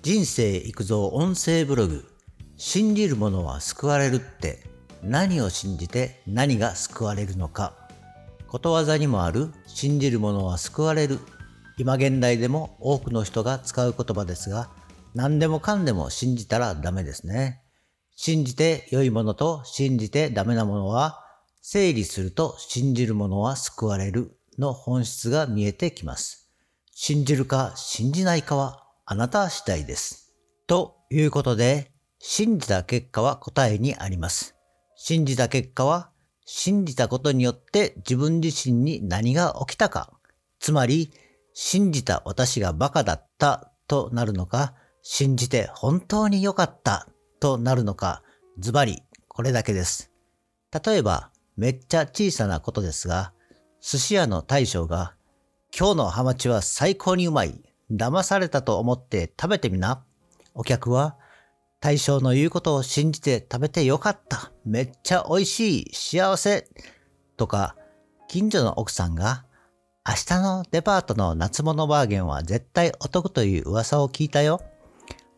人生育造音声ブログ。信じる者は救われるって。何を信じて何が救われるのか。ことわざにもある。信じる者は救われる。今現代でも多くの人が使う言葉ですが何でもかんでも信じたらダメですね。信じて良いものと信じてダメなものは整理すると信じる者は救われるの本質が見えてきます。信じるか信じないかはあなた次第です。ということで、信じた結果は答えにあります。信じた結果は、信じたことによって自分自身に何が起きたか。つまり、信じた私がバカだったとなるのか、信じて本当に良かったとなるのか、ズバリこれだけです。例えば、めっちゃ小さなことですが、寿司屋の大将が、今日のハマチは最高にうまい騙されたと思って食べてみな。お客は、大将の言うことを信じて食べてよかった。めっちゃ美味しい。幸せ。とか、近所の奥さんが、明日のデパートの夏物バーゲンは絶対お得という噂を聞いたよ。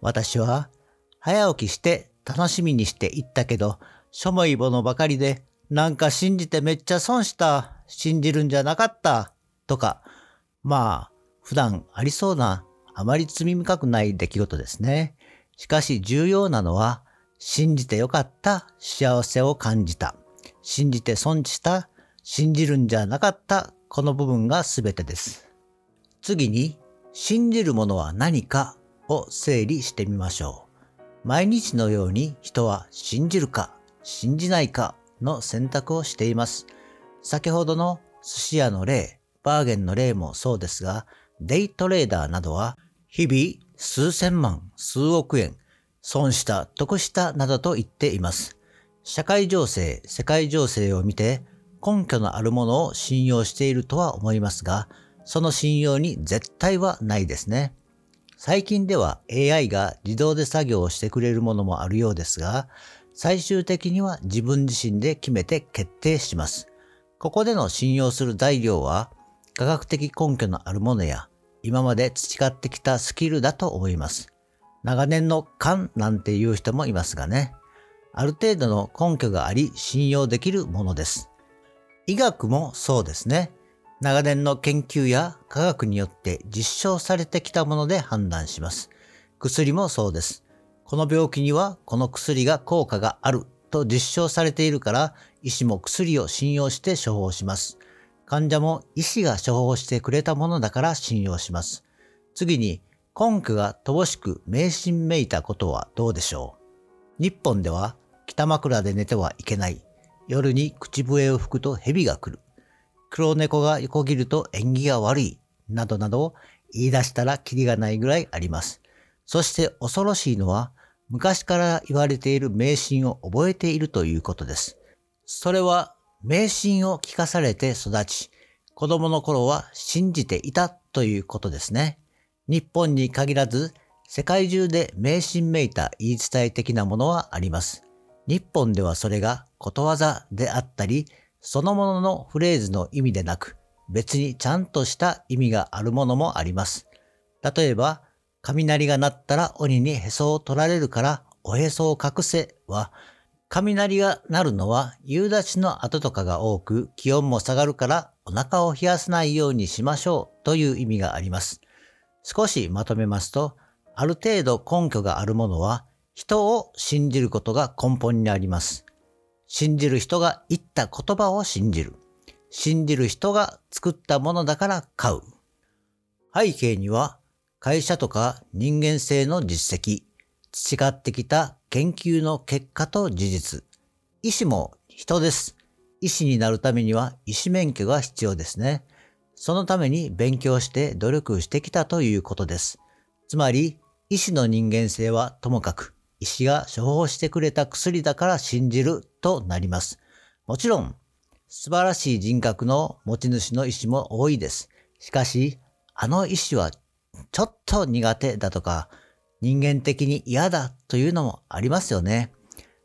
私は、早起きして楽しみにして行ったけど、しょもいものばかりで、なんか信じてめっちゃ損した。信じるんじゃなかった。とか、まあ、普段ありそうなあまり罪深くない出来事ですね。しかし重要なのは、信じてよかった幸せを感じた。信じて損した、信じるんじゃなかったこの部分が全てです。次に、信じるものは何かを整理してみましょう。毎日のように人は信じるか信じないかの選択をしています。先ほどの寿司屋の例、バーゲンの例もそうですが、デイトレーダーなどは日々数千万、数億円、損した、得したなどと言っています。社会情勢、世界情勢を見て根拠のあるものを信用しているとは思いますが、その信用に絶対はないですね。最近では AI が自動で作業をしてくれるものもあるようですが、最終的には自分自身で決めて決定します。ここでの信用する材料は、科学的根拠のあるものや今まで培ってきたスキルだと思います。長年の勘なんていう人もいますがね。ある程度の根拠があり信用できるものです。医学もそうですね。長年の研究や科学によって実証されてきたもので判断します。薬もそうです。この病気にはこの薬が効果があると実証されているから医師も薬を信用して処方します。患者も医師が処方してくれたものだから信用します。次に、根拠が乏しく迷信めいたことはどうでしょう日本では北枕で寝てはいけない。夜に口笛を吹くと蛇が来る。黒猫が横切ると縁起が悪い。などなど言い出したらキリがないぐらいあります。そして恐ろしいのは昔から言われている迷信を覚えているということです。それは迷信を聞かされて育ち、子供の頃は信じていたということですね。日本に限らず、世界中で迷信めいた言い伝え的なものはあります。日本ではそれがことわざであったり、そのもののフレーズの意味でなく、別にちゃんとした意味があるものもあります。例えば、雷が鳴ったら鬼にへそを取られるからおへそを隠せは、雷が鳴るのは夕立の後とかが多く気温も下がるからお腹を冷やさないようにしましょうという意味があります。少しまとめますと、ある程度根拠があるものは人を信じることが根本にあります。信じる人が言った言葉を信じる。信じる人が作ったものだから買う。背景には会社とか人間性の実績、培ってきた研究の結果と事実。医師も人です。医師になるためには医師免許が必要ですね。そのために勉強して努力してきたということです。つまり、医師の人間性はともかく、医師が処方してくれた薬だから信じるとなります。もちろん、素晴らしい人格の持ち主の医師も多いです。しかし、あの医師はちょっと苦手だとか、人間的に嫌だというのもありますよね。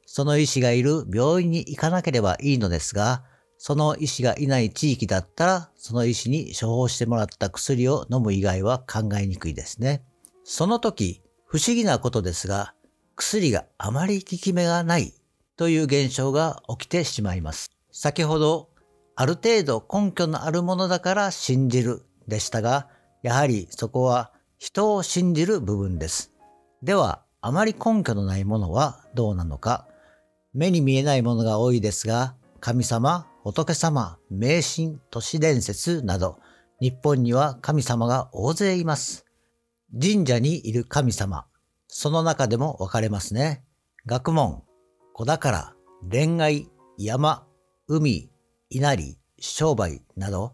その医師がいる病院に行かなければいいのですが、その医師がいない地域だったら、その医師に処方してもらった薬を飲む以外は考えにくいですね。その時、不思議なことですが、薬があまり効き目がないという現象が起きてしまいます。先ほど、ある程度根拠のあるものだから信じるでしたが、やはりそこは人を信じる部分です。では、あまり根拠のないものはどうなのか？目に見えないものが多いですが、神様、仏様、迷信、都市伝説など、日本には神様が大勢います。神社にいる神様、その中でも分かれますね。学問、子宝、恋愛、山、海、稲荷、商売など、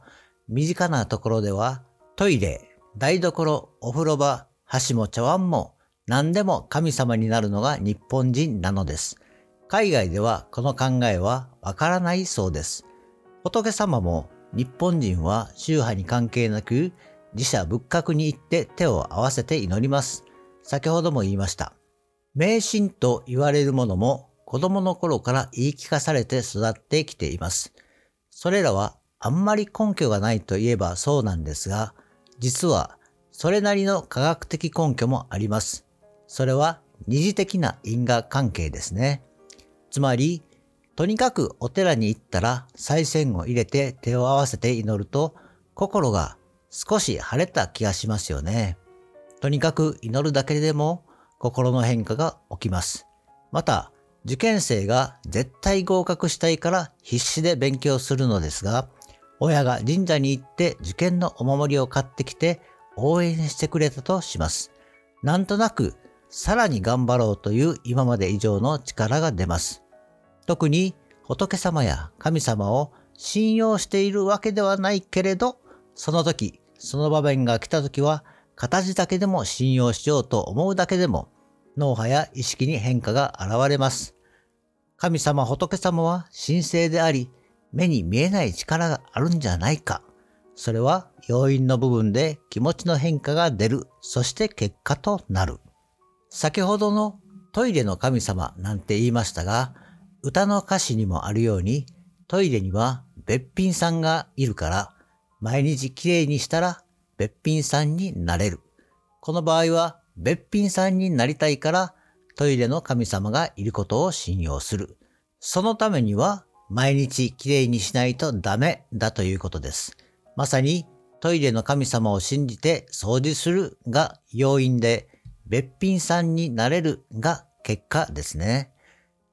身近なところでは、トイレ、台所、お風呂場、箸も茶碗も何でも神様になるのが日本人なのです。海外ではこの考えはわからないそうです。仏様も日本人は宗派に関係なく自社仏閣に行って手を合わせて祈ります。先ほども言いました。迷信と言われるものも子供の頃から言い聞かされて育ってきています。それらはあんまり根拠がないといえばそうなんですが、実はそれなりの科学的根拠もあります。それは二次的な因果関係ですね。つまり、とにかくお寺に行ったら再銭を入れて手を合わせて祈ると心が少し晴れた気がしますよね。とにかく祈るだけでも心の変化が起きます。また、受験生が絶対合格したいから必死で勉強するのですが、親が神社に行って受験のお守りを買ってきて応援してくれたとします。なんとなくさらに頑張ろうという今まで以上の力が出ます。特に仏様や神様を信用しているわけではないけれど、その時、その場面が来た時は、形だけでも信用しようと思うだけでも、脳波や意識に変化が現れます。神様仏様は神聖であり、目に見えない力があるんじゃないか。それは要因の部分で気持ちの変化が出る、そして結果となる。先ほどのトイレの神様なんて言いましたが、歌の歌詞にもあるように、トイレにはべっぴんさんがいるから、毎日きれいにしたらべっぴんさんになれる。この場合は、べっぴんさんになりたいから、トイレの神様がいることを信用する。そのためには、毎日きれいにしないとダメだということです。まさに、トイレの神様を信じて掃除するが要因で、べっぴんさんになれるが結果ですね。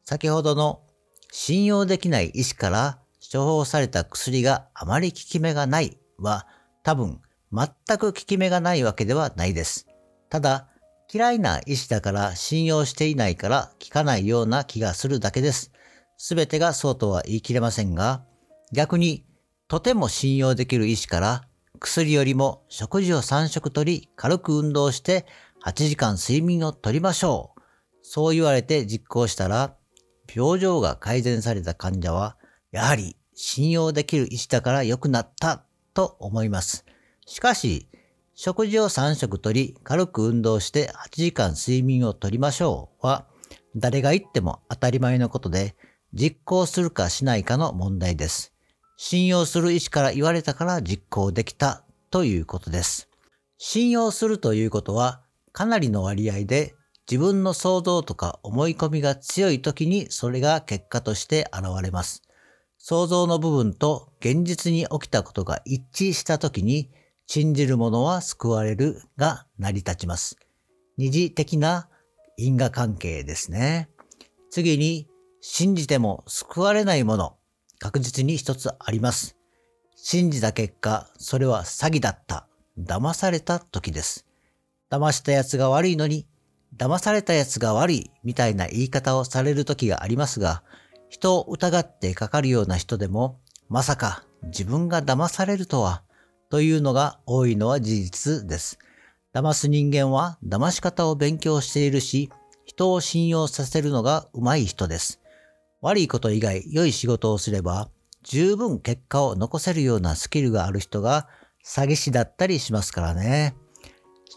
先ほどの信用できない医師から処方された薬があまり効き目がないは多分全く効き目がないわけではないです。ただ嫌いな医師だから信用していないから効かないような気がするだけです。すべてがそうとは言い切れませんが逆にとても信用できる医師から薬よりも食事を3食とり軽く運動して8時間睡眠をとりましょう。そう言われて実行したら病状が改善された患者はやはり信用できる医師だから良くなったと思います。しかし、食事を3食とり、軽く運動して8時間睡眠をとりましょうは、誰が言っても当たり前のことで、実行するかしないかの問題です。信用する医師から言われたから実行できたということです。信用するということは、かなりの割合で自分の想像とか思い込みが強い時にそれが結果として現れます。想像の部分と現実に起きたことが一致した時に信じる者は救われるが成り立ちます。二次的な因果関係ですね。次に信じても救われないもの、確実に一つあります。信じた結果、それは詐欺だった、騙された時です。騙した奴が悪いのに、騙された奴が悪いみたいな言い方をされる時がありますが、人を疑ってかかるような人でも、まさか自分が騙されるとは、というのが多いのは事実です。騙す人間は騙し方を勉強しているし、人を信用させるのが上手い人です。悪いこと以外良い仕事をすれば、十分結果を残せるようなスキルがある人が詐欺師だったりしますからね。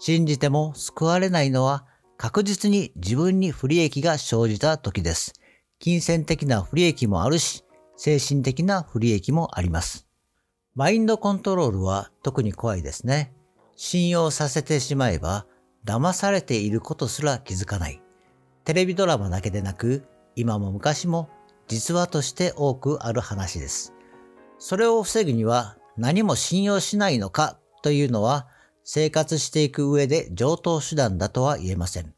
信じても救われないのは確実に自分に不利益が生じた時です。金銭的な不利益もあるし、精神的な不利益もあります。マインドコントロールは特に怖いですね。信用させてしまえば、騙されていることすら気づかない。テレビドラマだけでなく、今も昔も実話として多くある話です。それを防ぐには何も信用しないのかというのは生活していく上で上等手段だとは言えません。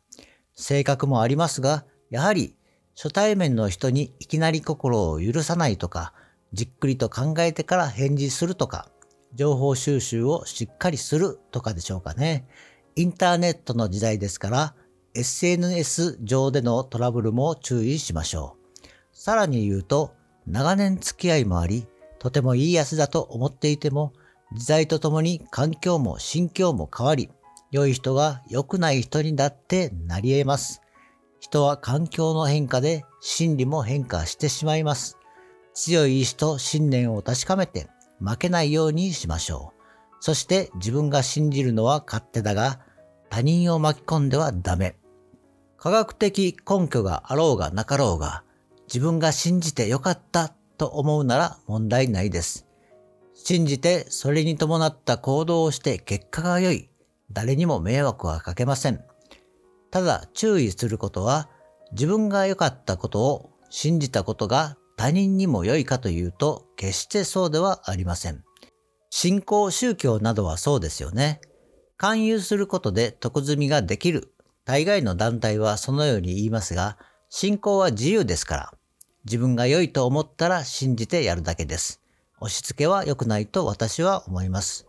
性格もありますが、やはり初対面の人にいきなり心を許さないとか、じっくりと考えてから返事するとか、情報収集をしっかりするとかでしょうかね。インターネットの時代ですから、SNS 上でのトラブルも注意しましょう。さらに言うと、長年付き合いもあり、とてもいいやつだと思っていても、時代とともに環境も心境も変わり、良い人が良くない人にだってなり得ます。人は環境の変化で心理も変化してしまいます。強い意志と信念を確かめて負けないようにしましょう。そして自分が信じるのは勝手だが、他人を巻き込んではダメ。科学的根拠があろうがなかろうが、自分が信じてよかったと思うなら問題ないです。信じてそれに伴った行動をして結果が良い。誰にも迷惑はかけません。ただ注意することは自分が良かったことを信じたことが他人にも良いかというと決してそうではありません。信仰宗教などはそうですよね。勧誘することで得積みができる。大概の団体はそのように言いますが、信仰は自由ですから、自分が良いと思ったら信じてやるだけです。押し付けは良くないと私は思います。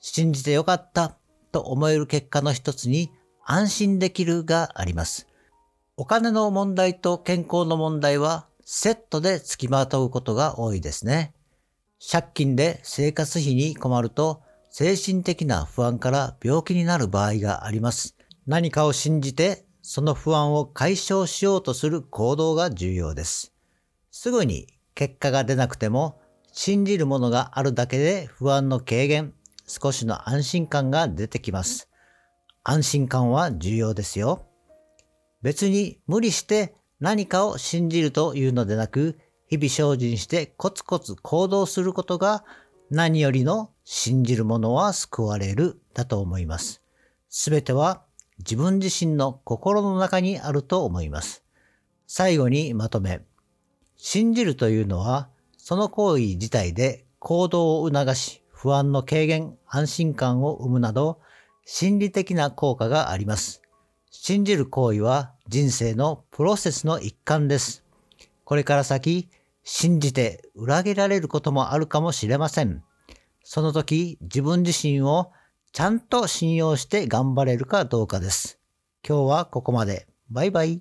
信じてよかったと思える結果の一つに安心できるがあります。お金の問題と健康の問題はセットで付きまとうことが多いですね。借金で生活費に困ると精神的な不安から病気になる場合があります。何かを信じてその不安を解消しようとする行動が重要です。すぐに結果が出なくても信じるものがあるだけで不安の軽減、少しの安心感が出てきます。安心感は重要ですよ。別に無理して何かを信じるというのでなく、日々精進してコツコツ行動することが何よりの信じる者は救われるだと思います。すべては自分自身の心の中にあると思います。最後にまとめ。信じるというのはその行為自体で行動を促し不安の軽減、安心感を生むなど心理的な効果があります。信じる行為は人生のプロセスの一環です。これから先、信じて裏切られることもあるかもしれません。その時、自分自身をちゃんと信用して頑張れるかどうかです。今日はここまで。バイバイ。